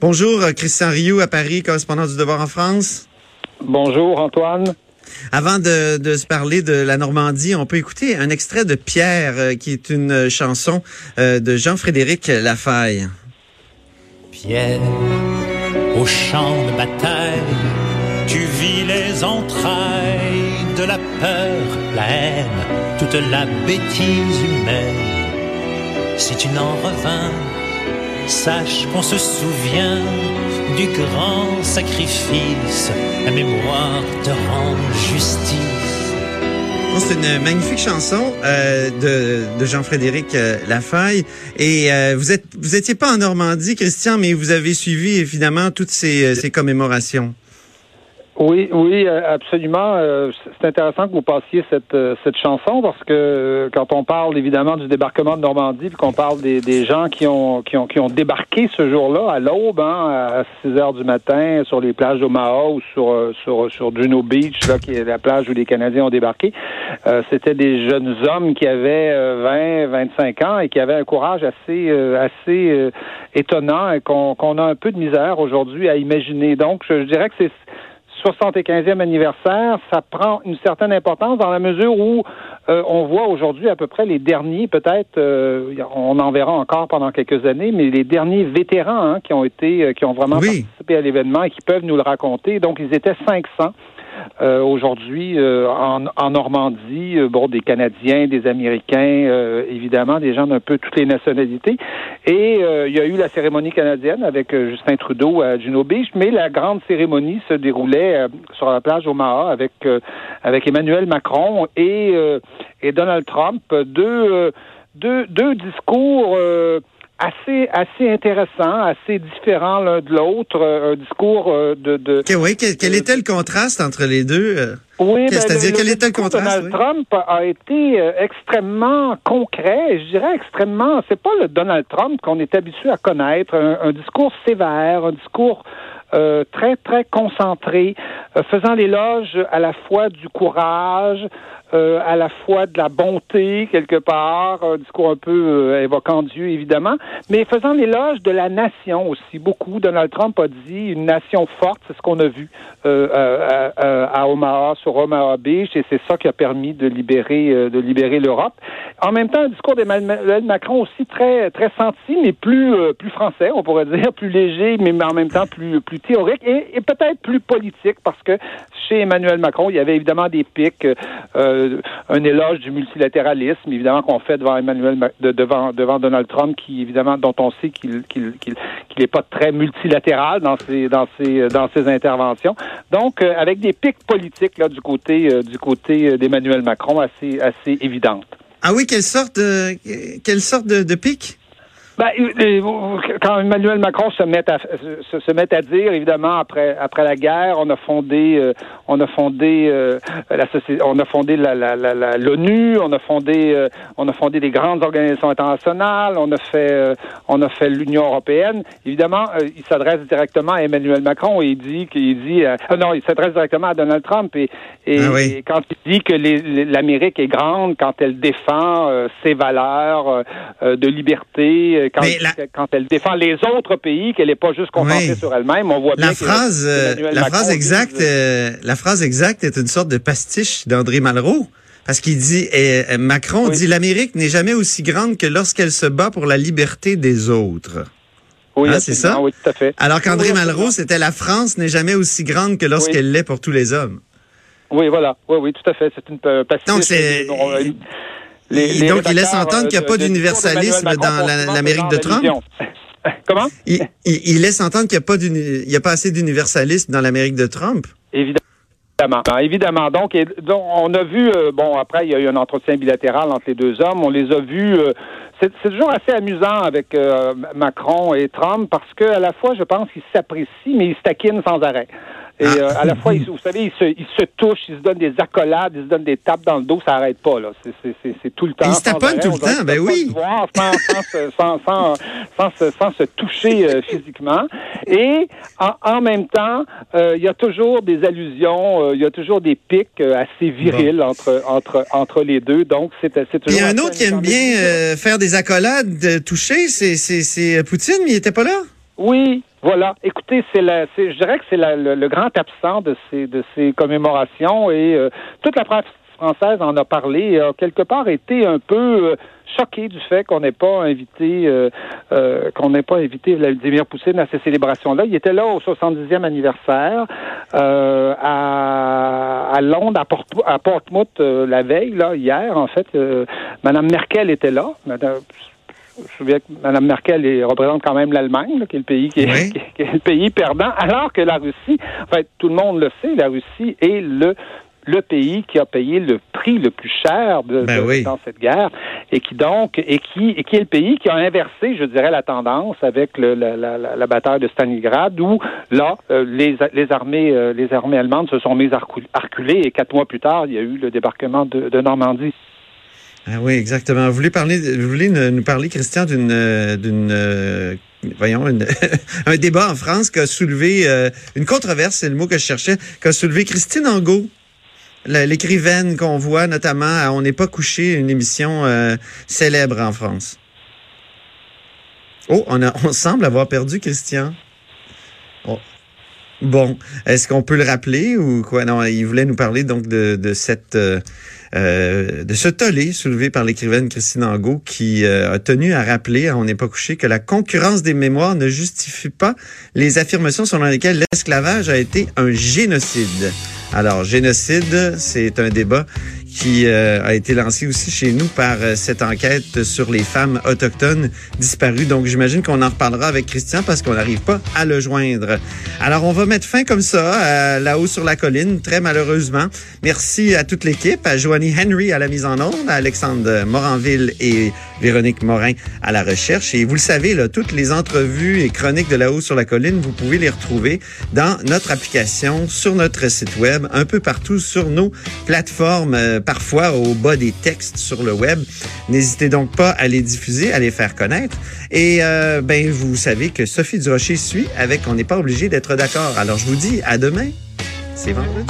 Bonjour, euh, Christian Rioux à Paris, correspondant du Devoir en France. Bonjour, Antoine. Avant de, se parler de la Normandie, on peut écouter un extrait de Pierre, euh, qui est une chanson euh, de Jean-Frédéric Lafaille. Pierre, au champ de bataille, tu vis les entrailles de la peur, la haine, toute la bêtise humaine. Si tu n'en revins, sache qu'on se souvient du grand sacrifice, la mémoire te rend justice. C'est une magnifique chanson euh, de, Jean-Frédéric euh, Lafaille. Et euh, vous êtes vous pas en Normandie, Christian, mais vous avez suivi évidemment toutes ces commémorations. Oui, oui, euh, absolument. Euh, c'est intéressant que vous passiez cette, euh, cette chanson parce que quand on parle évidemment du débarquement de Normandie, qu'on parle des, des gens qui ont, qui ont qui ont débarqué ce jour-là à l'aube, hein, à 6 heures du matin, sur les plages d'Omaha ou sur sur sur Juno Beach, là, qui est la plage où les Canadiens ont débarqué, c'était des jeunes hommes qui avaient 20, 25 ans et qui avaient un courage assez assez étonnant et qu'on qu'on a un peu de misère aujourd'hui à imaginer. Donc, je dirais que c'est 75e anniversaire, ça prend une certaine importance dans la mesure où euh, on voit aujourd'hui à peu près les derniers, peut-être, euh, on en verra encore pendant quelques années, mais les derniers vétérans hein, qui ont été, euh, qui ont vraiment participé à l'événement et qui peuvent nous le raconter. Donc, ils étaient 500. Euh, aujourd'hui euh, en, en, Normandie, euh, bon, des Canadiens, des Américains, évidemment, des gens d'un peu toutes les nationalités. Et il y a eu la cérémonie canadienne avec Justin Trudeau à Juno Beach, mais la grande cérémonie se déroulait sur la plage Omaha avec avec Emmanuel Macron et, et Donald Trump, deux deux, deux discours assez assez intéressant, assez différent l'un de l'autre, euh, un discours euh, de, de oui, quel, était le contraste entre les deux euh? Oui, ben, c'est-à-dire quel était le contraste Donald Trump a été extrêmement concret, je dirais extrêmement. C'est pas le Donald Trump qu'on est habitué à connaître, un, discours sévère, un discours très très concentré, faisant l'éloge à la fois du courage, euh, à la fois de la bonté quelque part, un discours un peu euh, évoquant Dieu évidemment, mais faisant l'éloge de la nation aussi. Beaucoup. Donald Trump a dit une nation forte, c'est ce qu'on a vu euh, à, Omaha, sur Omaha Beach, et c'est ça qui a permis de libérer de libérer l'Europe. En même temps, un discours d'Emmanuel Macron aussi très très senti, mais plus plus français, on pourrait dire, plus léger, mais en même temps plus plus théorique et, peut-être plus politique, parce que chez Emmanuel Macron, il y avait évidemment des pics. Euh, euh, un éloge du multilatéralisme, évidemment qu'on fait devant Emmanuel devant devant Donald Trump, qui évidemment dont on sait qu'il qu'il qu'il n'est pas très multilatéral dans ses dans ses dans ses interventions. Donc euh, avec des pics politiques là du côté côté d'Emmanuel Macron assez assez. Ah oui, quelle sorte de sorte de, de pics ben, quand Emmanuel Macron se met à se, se, met à dire, évidemment, après après la guerre, on a fondé euh, on a fondé euh, la on a fondé la, la, la, l'ONU, on a fondé euh, on a fondé des grandes organisations internationales, on a fait on a fait l'Union européenne. Évidemment, il s'adresse directement à Emmanuel Macron et il dit qu'il dit non, il s'adresse directement à Donald Trump et, et, ah quand il dit que l'Amérique est grande quand elle défend ses valeurs de liberté quand, elle défend les autres pays, qu'elle n'est pas juste concentrée sur elle-même, on voit la phrase, euh, la phrase exacte, euh, la phrase exacte est une sorte de pastiche d'André Malraux. Parce qu'il dit, euh, Macron dit, l'Amérique n'est jamais aussi grande que lorsqu'elle se bat pour la liberté des autres. Oui, hein, c'est ça? Oui, tout à fait. Alors qu'André Malraux, c'était la France n'est jamais aussi grande que lorsqu'elle l'est pour tous les hommes. Oui, voilà. Oui, oui, tout à fait. C'est une pastiche. Donc, c'est donc, il laisse entendre qu'il n'y a pas d'universalisme dans l'Amérique de Trump? Comment? Il, laisse entendre qu'il n'y a, pas assez d'universalisme dans l'Amérique de Trump? Évidemment. Évidemment. Donc, on a vu, euh, bon, après, il y a eu un entretien bilatéral entre les deux hommes. On les a vus. Euh, c'est toujours assez amusant avec euh, Macron et Trump parce qu'à la fois, je pense qu'ils s'apprécient, mais ils se taquinent sans arrêt. Et ah. euh, à la fois, vous savez, ils se, ils se touchent, ils se donnent des accolades, ils se donnent des tapes dans le dos, ça n'arrête pas. là. C'est tout le temps. Ils se taponnent tout le temps, ben oui. sans, se toucher euh, physiquement. Et en, en même temps, euh, il y a toujours des allusions, il y a toujours des pics assez virils entre, entre, entre les deux. Donc, c'est toujours... Il y a un autre qui aime bien faire des accolades, toucher, c'est Poutine, mais il n'était pas là? Oui, Voilà. Écoutez, c'est la, je dirais que c'est le, grand absent de ces de ces commémorations et euh, toute la presse française en a parlé et a quelque part été un peu euh, choqué du fait qu'on n'ait pas invité euh, qu'on n'ait pas invité Vladimir Poutine à ces célébrations-là. Il était là au 70e anniversaire à, à Londres, à, Port, à Portsmouth la veille, là, hier, en fait. Madame Merkel était là. Madame, je me souviens que Mme Merkel représente quand même l'Allemagne, qui est le pays qui est, le pays perdant, alors que la Russie, en fait, tout le monde le sait, la Russie est le le pays qui a payé le prix le plus cher de, ben dans cette guerre et qui donc et qui et qui est le pays qui a inversé, je dirais, la tendance avec le, la, la, la, bataille de Stalingrad où là euh, les, les armées euh, les armées allemandes se sont mises à reculer et quatre mois plus tard il y a eu le débarquement de, de Normandie. Ah oui, exactement. Vous voulez parler, vous voulez nous parler, Christian, d'une, d'une, euh, voyons, un débat en France qui a soulevé euh, une controverse, c'est le mot que je cherchais, qui a soulevé Christine Angot, l'écrivaine qu'on voit notamment à On n'est pas couché, une émission euh, célèbre en France. Oh, on, a, on semble avoir perdu Christian. Oh. Bon, est-ce qu'on peut le rappeler ou quoi? Non, il voulait nous parler donc de, de cette euh, de ce tollé soulevé par l'écrivaine Christine Angot qui euh, a tenu à rappeler, on n'est pas couché, que la concurrence des mémoires ne justifie pas les affirmations selon lesquelles l'esclavage a été un génocide. Alors, génocide, c'est un débat qui euh, a été lancé aussi chez nous par euh, cette enquête sur les femmes autochtones disparues. Donc, j'imagine qu'on en reparlera avec Christian parce qu'on n'arrive pas à le joindre. Alors, on va mettre fin comme ça, là-haut sur la colline, très malheureusement. Merci à toute l'équipe, à Joanie Henry à la mise en onde, à Alexandre Moranville et Véronique Morin à la recherche. Et vous le savez, là, toutes les entrevues et chroniques de là-haut sur la colline, vous pouvez les retrouver dans notre application, sur notre site web, un peu partout sur nos plateformes euh, parfois au bas des textes sur le web. N'hésitez donc pas à les diffuser, à les faire connaître. Et euh, ben vous savez que Sophie Durocher suit avec On n'est pas obligé d'être d'accord. Alors je vous dis à demain. C'est vendredi.